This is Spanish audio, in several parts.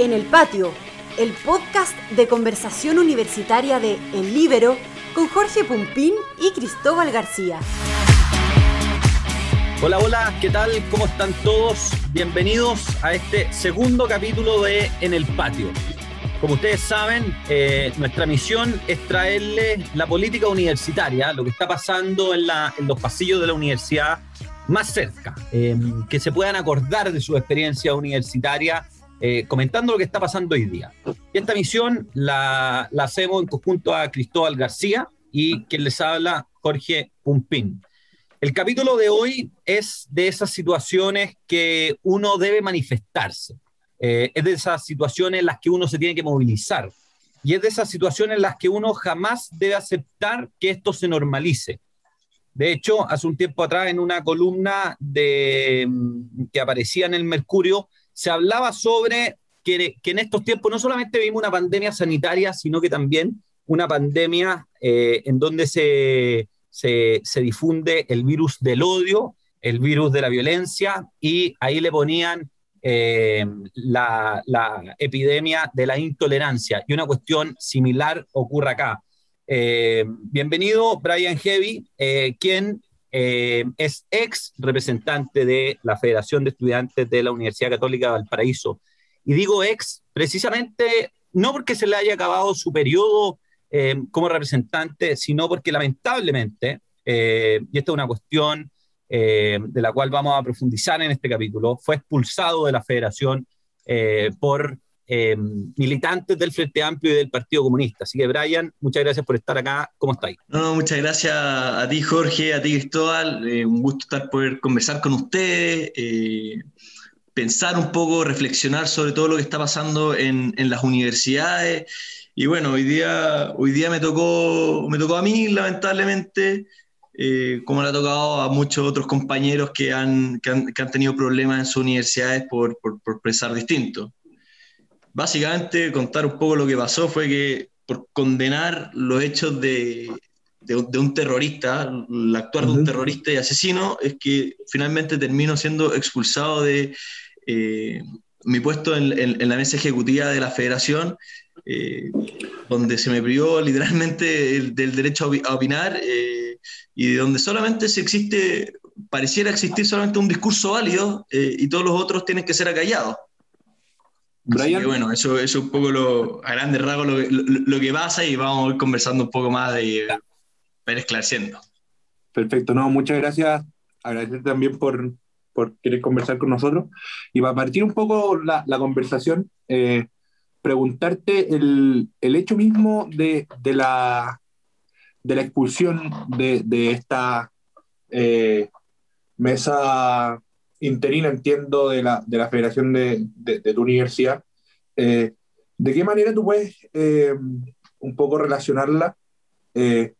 En el Patio, el podcast de conversación universitaria de El Libero con Jorge Pumpín y Cristóbal García. Hola, hola, ¿qué tal? ¿Cómo están todos? Bienvenidos a este segundo capítulo de En el Patio. Como ustedes saben, eh, nuestra misión es traerles la política universitaria, lo que está pasando en, los pasillos de la universidad más cerca, eh, que se puedan acordar de su experiencia universitaria eh, comentando lo que está pasando hoy día. Y esta misión la, la, hacemos en conjunto a Cristóbal García y quien les habla, Jorge Pumpín. El capítulo de hoy es de esas situaciones que uno debe manifestarse. Eh, es de esas situaciones en las que uno se tiene que movilizar. Y es de esas situaciones en las que uno jamás debe aceptar que esto se normalice. De hecho, hace un tiempo atrás, en una columna de, mm, que aparecía en el Mercurio, se hablaba sobre que, en estos tiempos no solamente vivimos una pandemia sanitaria, sino que también una pandemia eh, en donde se, se, difunde el virus del odio, el virus de la violencia, y ahí le ponían eh, la, epidemia de la intolerancia. Y una cuestión similar ocurre acá. Eh, bienvenido, Brian Heavy, quien eh, es ex representante de la Federación de Estudiantes de la Universidad Católica de Valparaíso. Y digo ex precisamente no porque se le haya acabado su periodo eh, como representante, sino porque lamentablemente, eh, y esta es una cuestión de la cual vamos a profundizar en este capítulo, fue expulsado de la federación por eh, militantes del Frente Amplio y del Partido Comunista. Así que, Brian, muchas gracias por estar acá. ¿Cómo estáis? No, muchas gracias a ti, Jorge, a ti, Cristóbal. Eh, un gusto estar poder conversar con ustedes, eh, pensar un poco, reflexionar sobre todo lo que está pasando en, en, las universidades. Y bueno, hoy día, hoy día me, tocó, me tocó a mí, lamentablemente. como le ha tocado a muchos otros compañeros que han, que han, que han tenido problemas en sus universidades por, por, por pensar distinto básicamente contar un poco lo que pasó fue que por condenar los hechos de, de, un terrorista, el actuar de un terrorista y asesino, es que finalmente termino siendo expulsado de eh, mi puesto en, en, la mesa ejecutiva de la federación, eh, donde se me privó literalmente del derecho a opinar eh, y donde solamente se existe, pareciera existir solamente un discurso válido y todos los otros tienen que ser acallados. Brian. bueno, eso, es un poco lo, a grandes rasgos lo, lo, que pasa y vamos a ir conversando un poco más de ir esclareciendo. Perfecto, no, muchas gracias. Agradecer también por, por querer conversar con nosotros. Y para partir un poco la, la conversación, eh, preguntarte el, el, hecho mismo de, de, la, de la expulsión de, de esta eh, mesa interina, entiendo, de la, de la federación de, de, tu universidad. Eh, ¿De qué manera tú puedes eh, un poco relacionarla eh,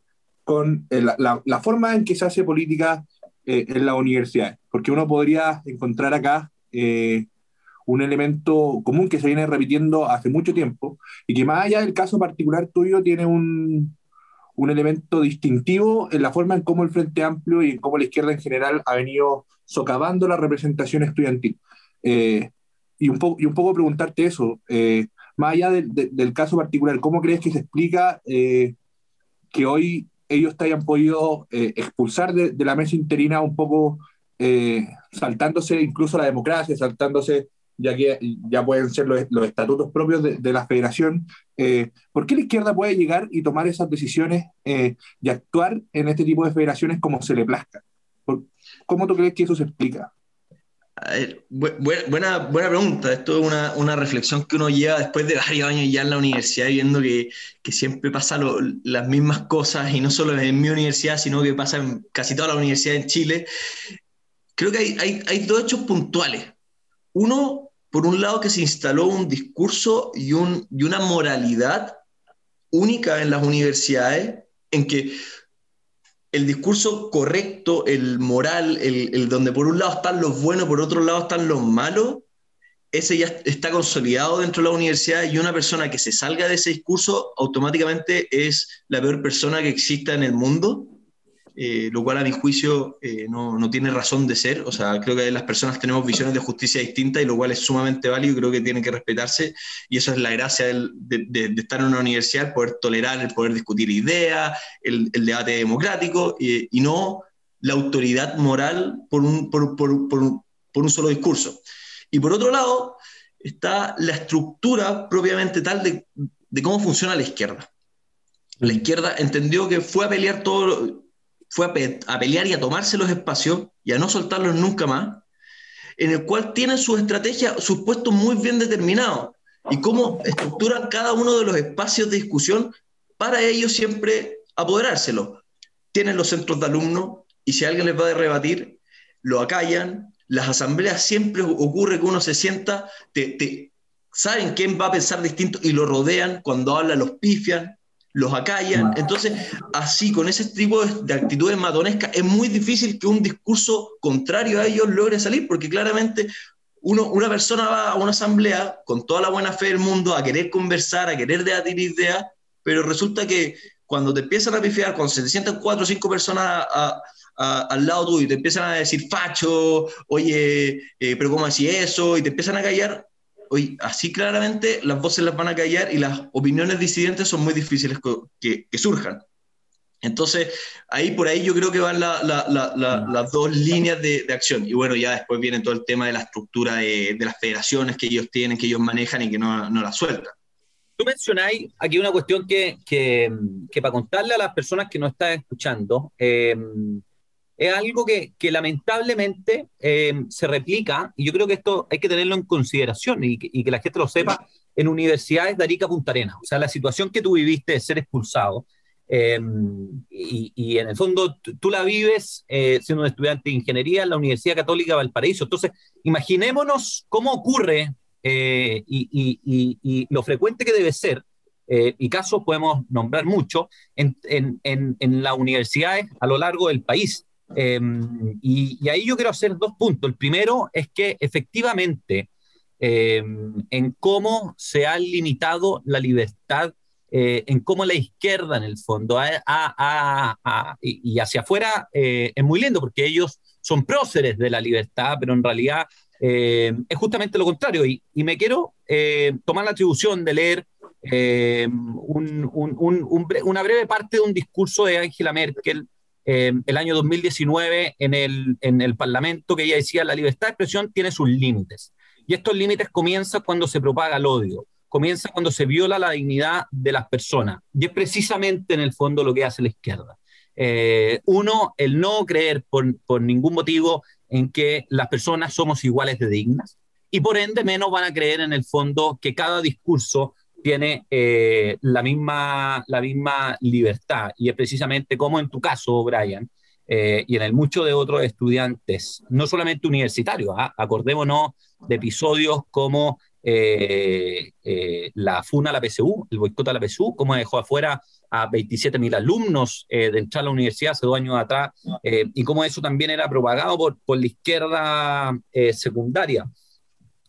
con la, la, forma en que se hace política en la universidad? Porque uno podría encontrar acá un elemento común que se viene repitiendo hace mucho tiempo y que más allá del caso particular tuyo tiene un, un elemento distintivo en la forma en cómo el Frente Amplio y en cómo la izquierda en general ha venido socavando la representación estudiantil. Eh, y, un y un poco preguntarte eso, eh, más allá del caso particular, ¿cómo crees que se explica eh, que hoy ellos te hayan podido expulsar de, la mesa interina un poco, saltándose incluso la democracia, saltándose ya que ya pueden ser los, los estatutos propios de la federación. ¿Por qué la izquierda puede llegar y tomar esas decisiones y actuar en este tipo de federaciones como se le plazca? ¿Cómo tú crees que eso se explica? buena, buena pregunta. Esto es una, una, reflexión que uno lleva después de varios años ya en la universidad, viendo que, que siempre pasan las mismas cosas, y no solo en mi universidad, sino que pasa en casi toda la universidad en Chile. Creo que hay, hay, hay dos hechos puntuales. Uno, por un lado, que se instaló un discurso y, un, y una moralidad única en las universidades, en que el discurso correcto, el moral, el, donde por un lado están los buenos, por otro lado están los malos, ese ya está consolidado dentro de la universidad y una persona que se salga de ese discurso automáticamente es la peor persona que exista en el mundo. Eh, lo cual a mi juicio eh, no, no, tiene razón de ser. O sea, creo que las personas tenemos visiones de justicia distintas y lo cual es sumamente válido y creo que tiene que respetarse. Y eso es la gracia de, de, estar en una universidad, poder tolerar, el poder discutir ideas, el, debate democrático y, y, no la autoridad moral por un, por, por, por, por un solo discurso. Y por otro lado, está la estructura propiamente tal de, de cómo funciona la izquierda. La izquierda entendió que fue a pelear todo, fue a, pelear y a tomarse los espacios y a no soltarlos nunca más, en el cual tienen sus estrategias, sus puestos muy bien determinados y cómo estructuran cada uno de los espacios de discusión para ellos siempre apoderárselo. Tienen los centros de alumnos y si alguien les va a rebatir, lo acallan. Las asambleas siempre ocurre que uno se sienta, te, saben quién va a pensar distinto y lo rodean, cuando habla los pifian, los acallan. Entonces, así, con ese tipo de, actitudes matonescas, es muy difícil que un discurso contrario a ellos logre salir, porque claramente uno, una persona va a una asamblea con toda la buena fe del mundo a querer conversar, a querer debatir ideas, pero resulta que cuando te empiezan a pifiar, cuando se te sientan cuatro o cinco personas al lado tuyo y te empiezan a decir facho, oye, eh, pero ¿cómo así eso? Y te empiezan a callar, hoy, así claramente las voces las van a callar y las opiniones disidentes son muy difíciles que, que surjan. Entonces, ahí por ahí yo creo que van la, la, la, las dos líneas de, de, acción. Y bueno, ya después viene todo el tema de la estructura de, de las federaciones que ellos tienen, que ellos manejan y que no, no la sueltan. Tú mencionáis aquí una cuestión que, que, que, para contarle a las personas que nos están escuchando, eh, es algo que, lamentablemente eh, se replica, y yo creo que esto hay que tenerlo en consideración y que, y que, la gente lo sepa, en universidades de Arica Punta Arenas. O sea, la situación que tú viviste de ser expulsado, eh, y, en el fondo tú la vives eh, siendo un estudiante de ingeniería en la Universidad Católica de Valparaíso. Entonces, imaginémonos cómo ocurre y, lo frecuente que debe ser y casos podemos nombrar mucho en, en, en, en, las universidades a lo largo del país. Eh, y, y, ahí yo quiero hacer dos puntos. El primero es que efectivamente eh, en cómo se ha limitado la libertad, eh, en cómo la izquierda en el fondo a, a, a, y hacia afuera eh, es muy lindo porque ellos son próceres de la libertad, pero en realidad eh, es justamente lo contrario. Y, y me quiero tomar la atribución de leer un, un, un, una breve parte de un discurso de Angela Merkel eh, el año 2019 en el, en el Parlamento que ella decía la libertad de expresión tiene sus límites. Y estos límites comienzan cuando se propaga el odio, comienza cuando se viola la dignidad de las personas. Y es precisamente en el fondo lo que hace la izquierda. Eh, uno, el no creer por, por ningún motivo en que las personas somos iguales de dignas y por ende menos van a creer en el fondo que cada discurso tiene eh, la, misma, la misma libertad. Y es precisamente como en tu caso, Brian, eh, y en el mucho de otros estudiantes, no solamente universitarios, ¿ah? acordémonos de episodios como eh, la FUNA a la PSU, el boicot a la PSU, cómo dejó afuera a 27.000 alumnos de entrar a la universidad hace dos años atrás, y cómo eso también era propagado por, por la izquierda secundaria.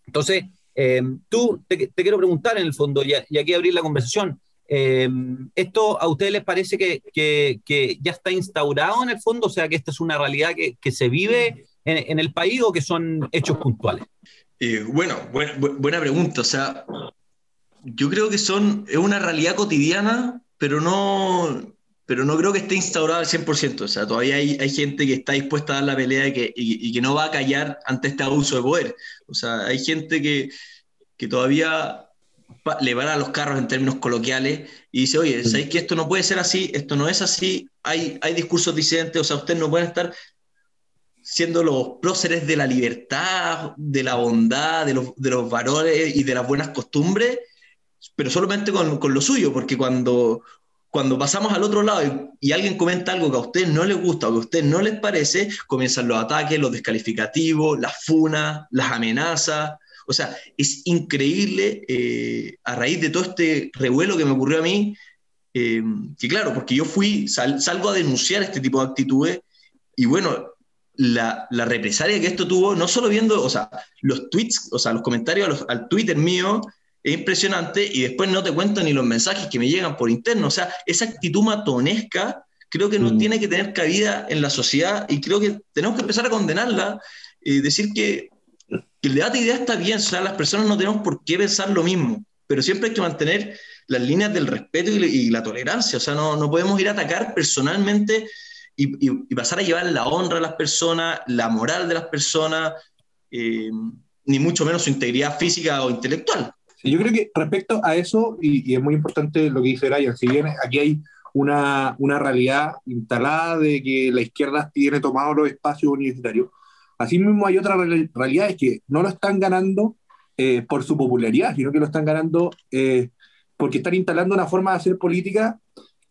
Entonces, eh, tú, te, quiero preguntar en el fondo, y, aquí abrir la conversación, eh, ¿esto a ustedes les parece que, ya está instaurado en el fondo? O sea, que esta es una realidad que, se vive en, en, el país o que son hechos puntuales? Eh, bueno, buena, buena pregunta. O sea, yo creo que son, es una realidad cotidiana, pero no, pero no creo que esté instaurada al 100%. O sea, todavía hay, hay gente que está dispuesta a dar la pelea y que, y, y que no va a callar ante este abuso de poder. O sea, hay gente que, que todavía le van a los carros en términos coloquiales y dice, oye, ¿sabéis que esto no puede ser así? Esto no es así. Hay, hay discursos disidentes, o sea, ustedes no pueden estar siendo los próceres de la libertad, de la bondad, de los, de los valores y de las buenas costumbres, pero solamente con, con lo suyo, porque cuando cuando pasamos al otro lado y, y, alguien comenta algo que a ustedes no les gusta o que a ustedes no les parece, comienzan los ataques, los descalificativos, las funas, las amenazas. O sea, es increíble eh, a raíz de todo este revuelo que me ocurrió a mí, eh, que claro, porque yo fui, sal, salgo a denunciar este tipo de actitudes y bueno, la, la, represalia que esto tuvo, no solo viendo, o sea, los tweets, o sea, los comentarios los, al Twitter mío, es impresionante y después no te cuento ni los mensajes que me llegan por interno. O sea, esa actitud matonesca creo que no mm. tiene que tener cabida en la sociedad y creo que tenemos que empezar a condenarla y decir que, el debate de ideas está bien, o sea, las personas no tenemos por qué pensar lo mismo, pero siempre hay que mantener las líneas del respeto y, la tolerancia, o sea, no, no, podemos ir a atacar personalmente y, y, pasar a llevar la honra a las personas, la moral de las personas, eh, ni mucho menos su integridad física o intelectual. Yo creo que respecto a eso, y, es muy importante lo que dice Brian, si bien aquí hay una, una, realidad instalada de que la izquierda tiene tomado los espacios universitarios, asimismo hay otra realidad, es que no lo están ganando eh, por su popularidad, sino que lo están ganando eh, porque están instalando una forma de hacer política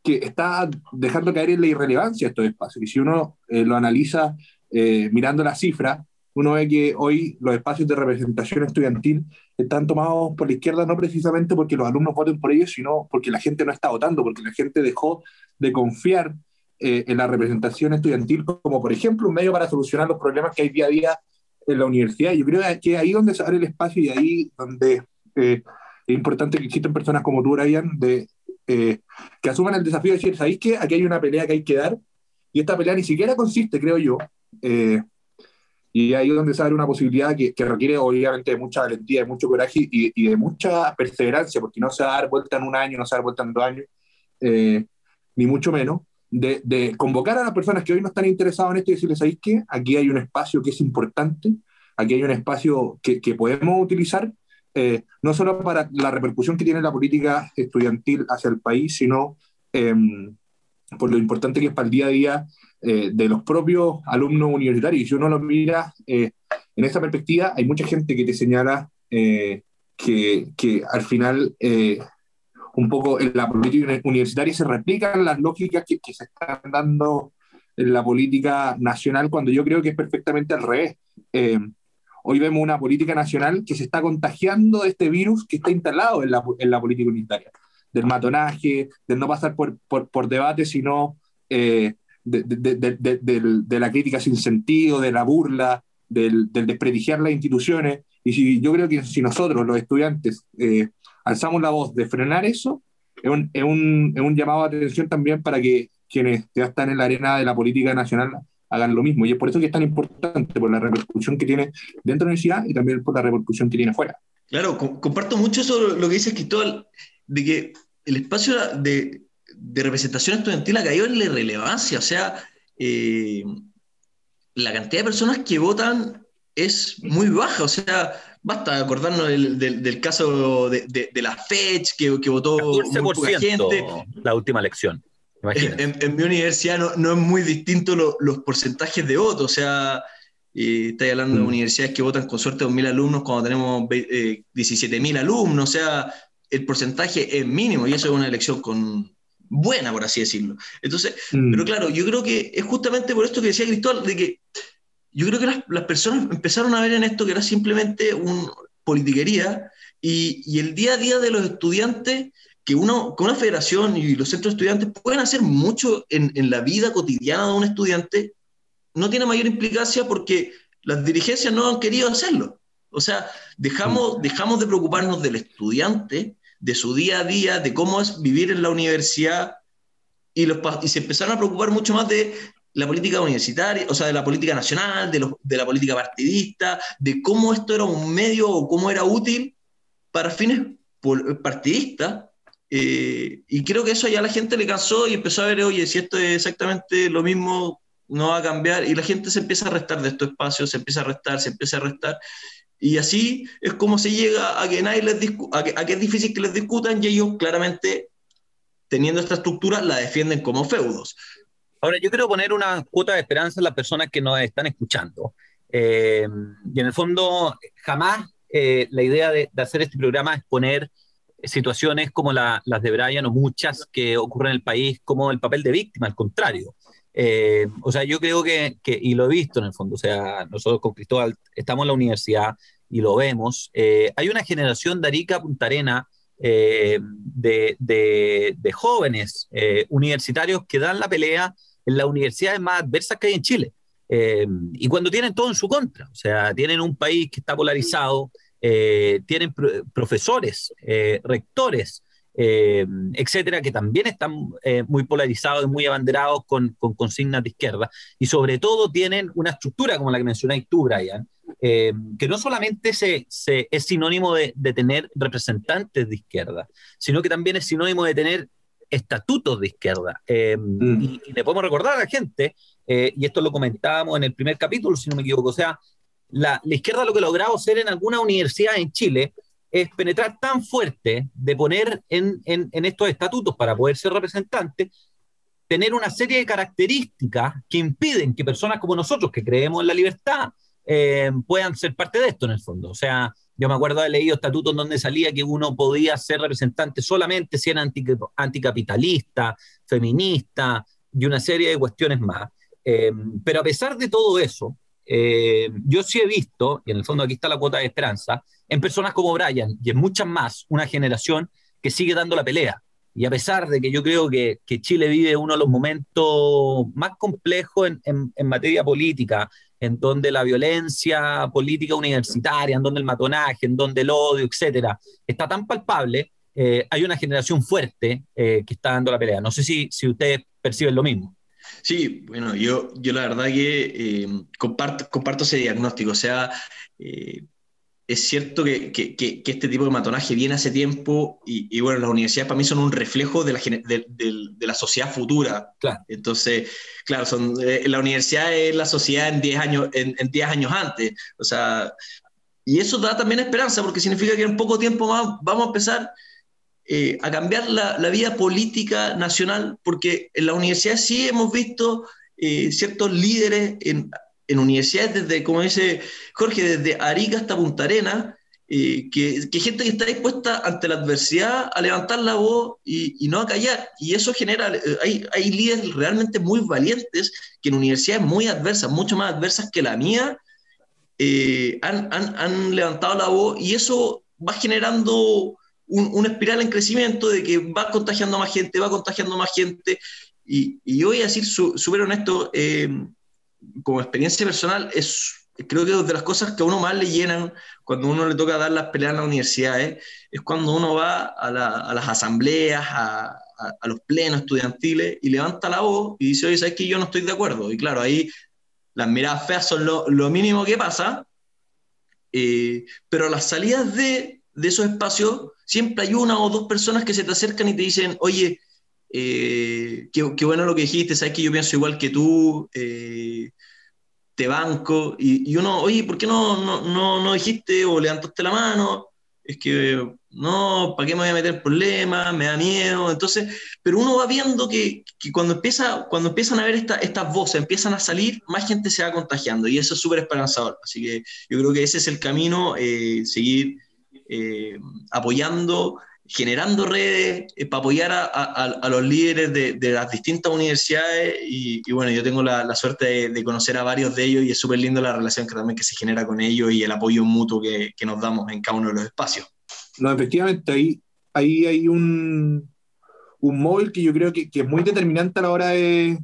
que está dejando caer en la irrelevancia estos espacios. Y si uno eh, lo analiza mirando las cifras, uno ve que hoy los espacios de representación estudiantil están tomados por la izquierda no precisamente porque los alumnos voten por ellos, sino porque la gente no está votando, porque la gente dejó de confiar eh, en la representación estudiantil como, por ejemplo, un medio para solucionar los problemas que hay día a día en la universidad. Yo creo que ahí donde se abre el espacio y ahí donde eh, es importante que existen personas como tú, Ryan, de, eh, que asuman el desafío de decir, ¿sabéis que aquí hay una pelea que hay que dar? Y esta pelea ni siquiera consiste, creo yo, y ahí es donde sale una posibilidad que, que, requiere obviamente de mucha valentía, de mucho coraje y, y, de mucha perseverancia, porque no se va a dar vuelta en un año, no se va a dar vuelta en dos años, eh, ni mucho menos, de, de, convocar a las personas que hoy no están interesadas en esto y decirles, ¿sabéis qué? Aquí hay un espacio que es importante, aquí hay un espacio que, que podemos utilizar, eh, no solo para la repercusión que tiene la política estudiantil hacia el país, sino eh, por lo importante que es para el día a día eh, de los propios alumnos universitarios. Si uno lo mira eh, en esa perspectiva, hay mucha gente que te señala eh, que, que, al final un poco en la política universitaria se replican las lógicas que, que, se están dando en la política nacional, cuando yo creo que es perfectamente al revés. hoy vemos una política nacional que se está contagiando de este virus que está instalado en la, en la política universitaria, del matonaje, del no pasar por, por, por debate, sino de, la crítica sin sentido, de la burla, del, desprestigiar las instituciones. Y si, yo creo que si nosotros, los estudiantes, eh, alzamos la voz de frenar eso, es un, es, un, es un, llamado a atención también para que quienes ya están en la arena de la política nacional hagan lo mismo. Y es por eso que es tan importante, por la repercusión que tiene dentro de la universidad y también por la repercusión que tiene fuera. Claro, comparto mucho eso, lo que dice Cristóbal, de que el espacio de, de representación estudiantil ha caído en la irrelevancia. O sea, eh, la cantidad de personas que votan es muy baja. O sea, basta acordarnos del, del, caso de, de, la FECH, que, que votó muy poca gente. La última elección. En, en, mi universidad no, no es muy distinto los porcentajes de voto. O sea, eh, estáis hablando de mm. universidades que votan con suerte 2.000 alumnos cuando tenemos eh, 17.000 alumnos. O sea, el porcentaje es mínimo y eso es una elección con, buena, por así decirlo. Entonces, mm. pero claro, yo creo que es justamente por esto que decía Cristóbal, de que yo creo que las, las personas empezaron a ver en esto que era simplemente un politiquería y, y, el día a día de los estudiantes, que uno, con una federación y los centros de estudiantes pueden hacer mucho en, en la vida cotidiana de un estudiante, no tiene mayor implicancia porque las dirigencias no han querido hacerlo. O sea, dejamos, mm. dejamos de preocuparnos del estudiante de su día a día, de cómo es vivir en la universidad, y, los, y se empezaron a preocupar mucho más de la política universitaria, o sea, de la política nacional, de, de la política partidista, de cómo esto era un medio o cómo era útil para fines partidistas. Eh, y creo que eso ya la gente le cansó y empezó a ver, oye, si esto es exactamente lo mismo, no va a cambiar. Y la gente se empieza a restar de estos espacios, se empieza a restar, se empieza a restar. Y así es como se llega a que, nadie les a que, a que es difícil que les discutan y ellos claramente, teniendo esta estructura, la defienden como feudos. Ahora, yo quiero poner una cuota de esperanza en las personas que nos están escuchando. Eh, y en el fondo, jamás eh, la idea de, de, hacer este programa es poner situaciones como la, las de Brian o muchas que ocurren en el país como el papel de víctima, al contrario. Eh, o sea, yo creo que, y lo he visto en el fondo, o sea, nosotros con Cristóbal estamos en la universidad y lo vemos, eh, hay una generación de Arica Punta Arena eh, de, jóvenes universitarios que dan la pelea en las universidades más adversas que hay en Chile. y cuando tienen todo en su contra, o sea, tienen un país que está polarizado, tienen profesores, rectores, eh, etcétera, que también están eh, muy polarizados y muy abanderados con, con, consignas de izquierda, y sobre todo tienen una estructura como la que mencionáis tú, Brian, eh, que no solamente se, se es sinónimo de, de, tener representantes de izquierda, sino que también es sinónimo de tener estatutos de izquierda. Mm. y, y, le podemos recordar a la gente, y esto lo comentábamos en el primer capítulo, si no me equivoco, o sea, la, la izquierda lo que ha logrado ser en alguna universidad en Chile es penetrar tan fuerte de poner en, estos estatutos para poder ser representante, tener una serie de características que impiden que personas como nosotros, que creemos en la libertad, eh, puedan ser parte de esto en el fondo. O sea, yo me acuerdo de leído estatutos donde salía que uno podía ser representante solamente si era anticapitalista, feminista y una serie de cuestiones más. Eh, pero a pesar de todo eso, eh, yo sí he visto, y en el fondo aquí está la cuota de esperanza, en personas como Brian y en muchas más, una generación que sigue dando la pelea. Y a pesar de que yo creo que, que Chile vive uno de los momentos más complejos en, en, materia política, en donde la violencia política universitaria, en donde el matonaje, en donde el odio, etcétera, está tan palpable, eh, hay una generación fuerte eh, que está dando la pelea. No sé si, si ustedes perciben lo mismo. Sí, bueno, yo, yo la verdad que eh, comparto, comparto ese diagnóstico. O sea, es cierto que, que, que, este tipo de matonaje viene hace tiempo y, y, bueno, las universidades para mí son un reflejo de la, de, de, de la sociedad futura. Claro. Entonces, claro, son, eh, la universidad es la sociedad en 10 años, en, en 10 años antes. O sea, y eso da también esperanza porque significa que en poco tiempo más vamos a empezar eh, a cambiar la, la, vida política nacional, porque en la universidad sí hemos visto eh, ciertos líderes en, en, universidades, desde, como dice Jorge, desde Arica hasta Punta Arena, eh, que, que, gente que está dispuesta ante la adversidad a levantar la voz y, y no a callar. Y eso genera, eh, hay, hay líderes realmente muy valientes que en universidades muy adversas, mucho más adversas que la mía, eh, han, han, han levantado la voz y eso va generando un, una espiral en crecimiento de que va contagiando más gente, va contagiando más gente. Y, y voy a decir súper honesto, eh, como experiencia personal, es, creo que de las cosas que a uno más le llenan cuando uno le toca dar las peleas en la universidad ¿eh? es cuando uno va a, la, a las asambleas, a, los plenos estudiantiles y levanta la voz y dice, oye, ¿sabes que yo no estoy de acuerdo? Y claro, ahí las miradas feas son lo, lo mínimo que pasa, eh, pero las salidas de, de esos espacios siempre hay una o dos personas que se te acercan y te dicen, oye, eh, qué, qué, bueno lo que dijiste, sabes que yo pienso igual que tú, eh, te banco, y, y, uno, oye, ¿por qué no, no, no, no dijiste o levantaste la mano? Es que no, ¿para qué me voy a meter problemas? Me da miedo. Entonces, pero uno va viendo que, que cuando, empieza, cuando empiezan a ver esta, estas voces, empiezan a salir, más gente se va contagiando y eso es súper esperanzador. Así que yo creo que ese es el camino, eh, seguir eh, apoyando, generando redes eh, para apoyar a, a, a los líderes de, de, las distintas universidades y, y bueno, yo tengo la, la suerte de, de, conocer a varios de ellos y es súper lindo la relación que también que se genera con ellos y el apoyo mutuo que, que, nos damos en cada uno de los espacios. No, efectivamente, ahí, ahí hay un, un móvil que yo creo que, que es muy determinante a la hora de,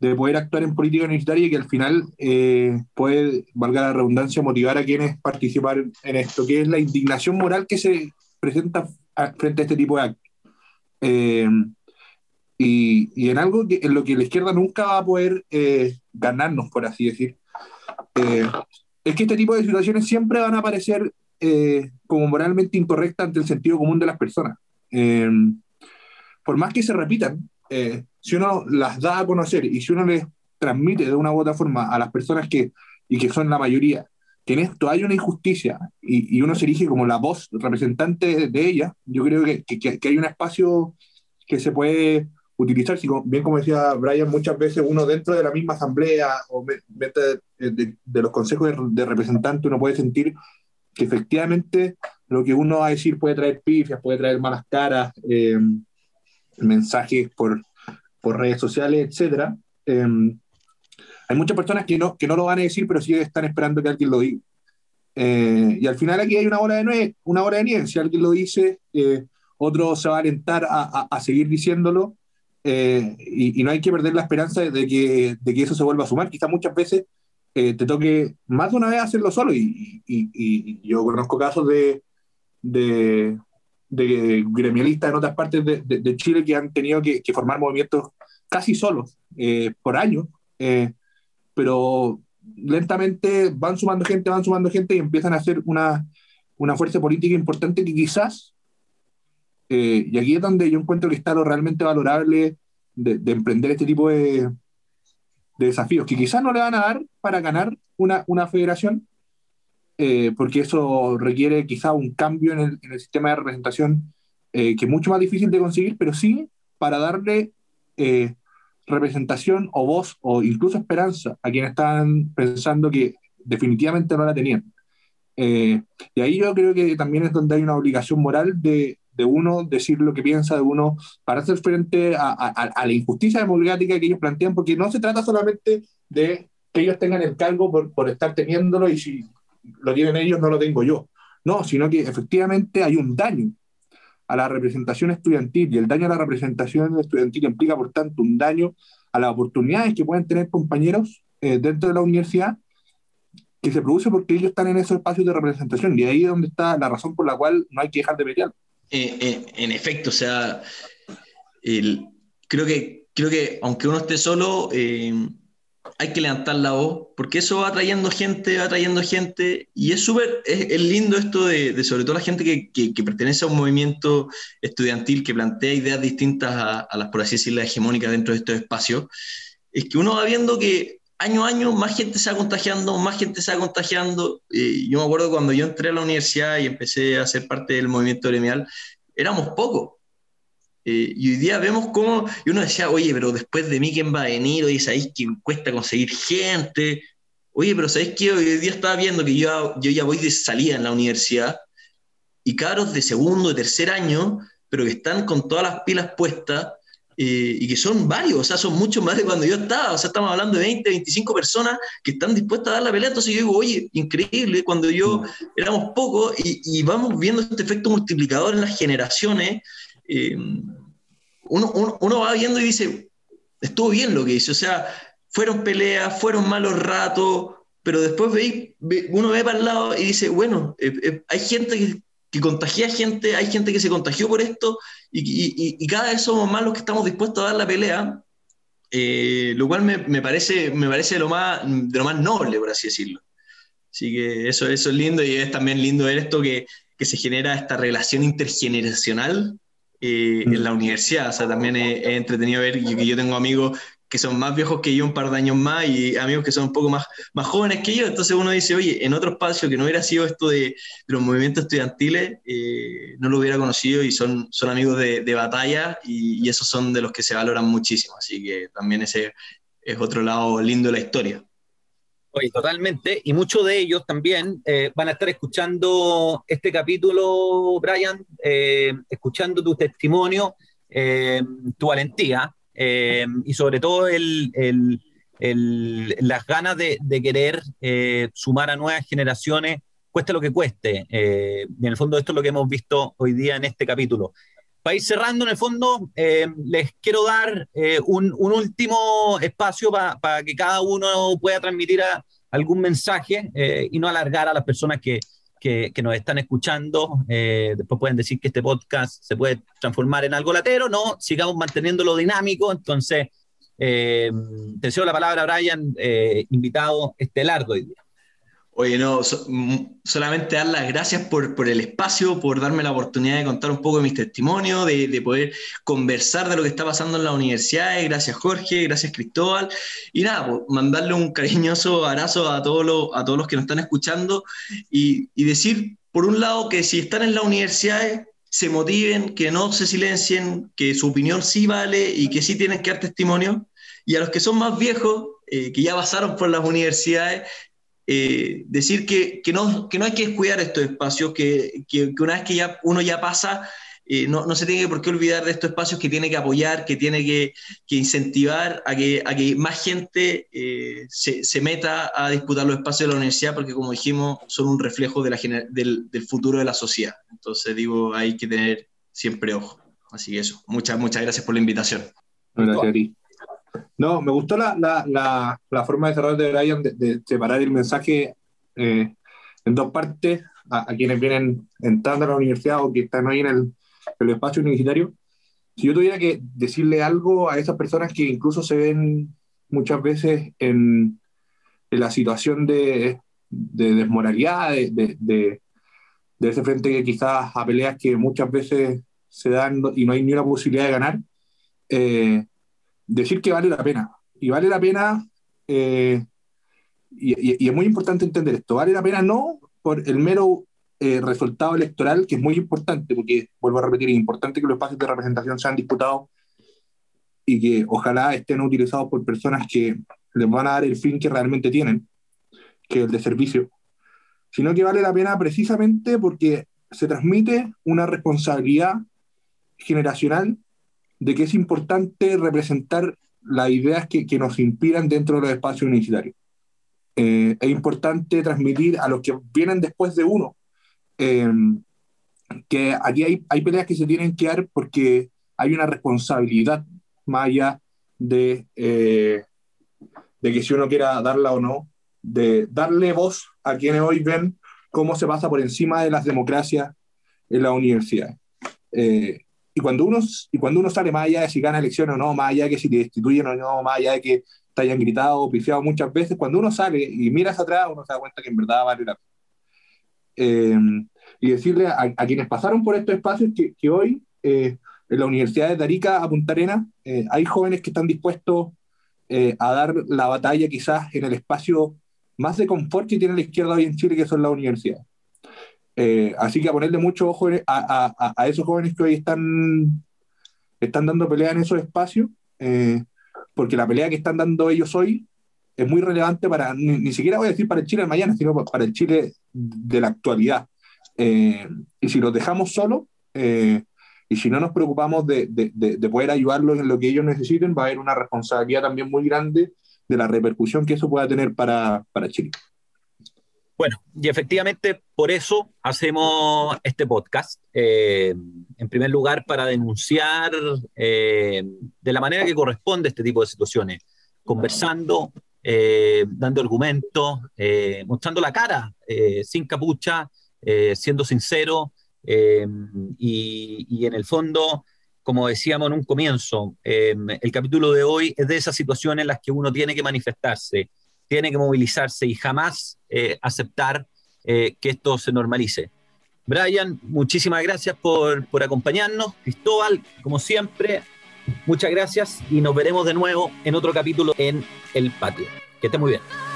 de poder actuar en política universitaria y que al final eh, puede, valga la redundancia, motivar a quienes participan en esto, que es la indignación moral que se presenta frente a este tipo de actos. Eh, y, y, en algo que, en lo que la izquierda nunca va a poder eh, ganarnos, por así decir, eh, es que este tipo de situaciones siempre van a aparecer eh, como moralmente incorrectas ante el sentido común de las personas. por más que se repitan, eh, si uno las da a conocer y si uno les transmite de una u otra forma a las personas que, y que son la mayoría, que en esto hay una injusticia y, uno se erige como la voz representante de ella, yo creo que, hay un espacio que se puede utilizar, si, bien como decía Brian, muchas veces uno dentro de la misma asamblea o dentro de, de, los consejos de, de representantes uno puede sentir que efectivamente lo que uno va a decir puede traer pifias, puede traer malas caras, eh, mensajes por, redes sociales. Eh, hay muchas personas que no, que no lo van a decir, pero sí están esperando que alguien lo diga. Eh, y al final aquí hay una hora de, nueve, una hora de nieve. Si alguien lo dice, eh, otro se va a alentar a, a, a seguir diciéndolo. Eh, y, y, no hay que perder la esperanza de que, de que eso se vuelva a sumar. Quizás muchas veces te toque más de una vez hacerlo solo. Y, y yo conozco casos de, de, de gremialistas en otras partes de, de, Chile que han tenido que, que formar movimientos casi solos eh, por año, eh, pero lentamente van sumando gente, van sumando gente y empiezan a hacer una, una fuerza política importante que quizás, eh, y aquí es donde yo encuentro que está lo realmente valorable de, de emprender este tipo de, de, desafíos, que quizás no le van a dar para ganar una, una federación, eh, porque eso requiere quizá un cambio en el, en el sistema de representación eh, que es mucho más difícil de conseguir, pero sí para darle eh, representación o voz o incluso esperanza a quienes están pensando que definitivamente no la tenían. y ahí yo creo que también es donde hay una obligación moral de, de uno decir lo que piensa, de uno para hacer frente a, la injusticia democrática que ellos plantean, porque no se trata solamente de que ellos tengan el cargo por, por estar teniéndolo y si lo tienen ellos, no lo tengo yo. No, sino que efectivamente hay un daño a la representación estudiantil y el daño a la representación estudiantil implica, por tanto, un daño a las oportunidades que pueden tener compañeros eh, dentro de la universidad que se produce porque ellos están en esos espacios de representación y ahí es donde está la razón por la cual no hay que dejar de pelear. Eh, eh, en efecto, o sea, el, creo, que, creo que aunque uno esté solo, hay que levantar la voz, porque eso va trayendo gente, va trayendo gente, y es súper, es, lindo esto de, de, sobre todo la gente que, que, que, pertenece a un movimiento estudiantil que plantea ideas distintas a, a, las, por así decirlo, hegemónicas dentro de estos espacios, es que uno va viendo que año a año más gente se va contagiando, más gente se va contagiando. Y yo me acuerdo cuando yo entré a la universidad y empecé a ser parte del movimiento gremial, éramos pocos. Eh, y hoy día vemos cómo, y uno decía, oye, pero después de mí, ¿quién va a venir? Oye, ¿sabéis que cuesta conseguir gente? Oye, pero ¿sabéis que hoy día estaba viendo que yo, yo ya voy de salida en la universidad y caros de segundo, de tercer año, pero que están con todas las pilas puestas eh, y que son varios, o sea, son muchos más de cuando yo estaba, o sea, estamos hablando de 20, 25 personas que están dispuestas a dar la pelea, entonces yo digo, oye, increíble, cuando yo éramos pocos y, y vamos viendo este efecto multiplicador en las generaciones, eh, uno, uno, uno, va viendo y dice, estuvo bien lo que hice, o sea, fueron peleas, fueron malos ratos, pero después ve, uno ve para el lado y dice, bueno, eh, eh, hay gente que, que, contagia gente, hay gente que se contagió por esto y, cada vez somos más los que estamos dispuestos a dar la pelea, eh, lo cual me, me, parece, me parece lo más, de lo más noble, por así decirlo. Así que eso, eso es lindo y es también lindo ver esto que, que se genera esta relación intergeneracional eh, en la universidad. O sea, también es, es entretenido ver que yo tengo amigos que son más viejos que yo, un par de años más, y amigos que son un poco más, más jóvenes que yo. Entonces uno dice, oye, en otro espacio que no hubiera sido esto de, de los movimientos estudiantiles, eh, no lo hubiera conocido y son, son amigos de, de batalla y, y, esos son de los que se valoran muchísimo. Así que también ese es otro lado lindo de la historia. Oye, totalmente. Y muchos de ellos también eh, van a estar escuchando este capítulo, Brian, eh, escuchando tu testimonio, eh, tu valentía y sobre todo el, las ganas de, de querer sumar a nuevas generaciones, cueste lo que cueste. En el fondo esto es lo que hemos visto hoy día en este capítulo. Para ir cerrando, en el fondo, les quiero dar un, un, último espacio para pa que cada uno pueda transmitir a, algún mensaje y no alargar a las personas que, que, nos están escuchando. Eh, después pueden decir que este podcast se puede transformar en algo latero, no, sigamos manteniéndolo dinámico. Entonces, eh, te cedo la palabra, Brian, eh, invitado estelar de hoy día. Oye, no, so, solamente dar las gracias por, por, el espacio, por darme la oportunidad de contar un poco de mis testimonios, de, de, poder conversar de lo que está pasando en las universidades. Gracias, Jorge, gracias, Cristóbal. Y nada, pues, mandarle un cariñoso abrazo a todos los, a todos los que nos están escuchando y, y decir, por un lado, que si están en las universidades, se motiven, que no se silencien, que su opinión sí vale y que sí tienen que dar testimonio. Y a los que son más viejos, eh, que ya pasaron por las universidades, eh, decir que, que, no, que no hay que descuidar estos espacios, que, que, una vez que ya uno ya pasa, eh, no, no, se tiene por qué olvidar de estos espacios que tiene que apoyar, que tiene que, que incentivar a que, a que más gente eh, se, se, meta a disputar los espacios de la universidad, porque como dijimos, son un reflejo de la, del, del futuro de la sociedad. Entonces digo, hay que tener siempre ojo. Así que eso, muchas, muchas gracias por la invitación. Gracias a. No, me gustó la, la, la, forma de cerrar de Brian de, de separar el mensaje eh, en dos partes a, quienes vienen entrando a la universidad o que están ahí en el, espacios universitarios, si yo tuviera que decirle algo a esas personas que incluso se ven muchas veces en, en la situación de, de desmoralidad, de, de, de, ese frente que quizás a peleas que muchas veces se dan y no hay ni una posibilidad de ganar, eh, decir que vale la pena. Y vale la pena, eh, y, y, es muy importante entender esto, vale la pena no por el mero eh, resultado electoral, que es muy importante, porque, vuelvo a repetir, es importante que los espacios de representación sean disputados y que ojalá estén utilizados por personas que les van a dar el fin que realmente tienen, que es el de servicio, sino que vale la pena precisamente porque se transmite una responsabilidad generacional de que es importante representar las ideas que, que nos inspiran dentro de los espacios universitarios. Eh, es importante transmitir a los que vienen después de uno Em, que aquí hay, hay peleas que se tienen que dar porque hay una responsabilidad más allá de, eh, de que si uno quiera darla o no, de darle voz a quienes hoy ven cómo se pasa por encima de las democracias en la universidad. Eh, y, cuando uno, y cuando uno sale más allá de si gana elecciones o no, más allá de que si te destituyen o no, más allá de que te hayan gritado o pifiado muchas veces, cuando uno sale y miras atrás, uno se da cuenta que en verdad vale la pena. Eh, y decirle a, quienes pasaron por estos espacios que, que hoy eh, en la Universidad de Tarica a Punta Arena eh, hay jóvenes que están dispuestos eh, a dar la batalla quizás en el espacio más de confort que tiene la izquierda hoy en Chile, que son las universidades. Así que a ponerle mucho ojo a, a, a, esos jóvenes que hoy están, están dando pelea en esos espacios, porque la pelea que están dando ellos hoy es muy relevante para, ni, ni, siquiera voy a decir para el Chile de mañana, sino para el Chile de la actualidad. Eh, y si los dejamos solos, eh, y si no nos preocupamos de, de, de, poder ayudarlos en lo que ellos necesiten, va a haber una responsabilidad también muy grande de la repercusión que eso pueda tener para, para Chile. Bueno, y efectivamente por eso hacemos este podcast. Eh, en primer lugar, para denunciar eh, de la manera que corresponde este tipo de situaciones, conversando, eh, dando argumentos, mostrando la cara, sin capucha, siendo sincero eh, y, en el fondo, como decíamos en un comienzo, el capítulo de hoy es de esas situaciones en las que uno tiene que manifestarse, tiene que movilizarse y jamás aceptar que esto se normalice. Brian, muchísimas gracias por, por acompañarnos. Cristóbal, como siempre, muchas gracias y nos veremos de nuevo en otro capítulo en El Patio. Que esté muy bien.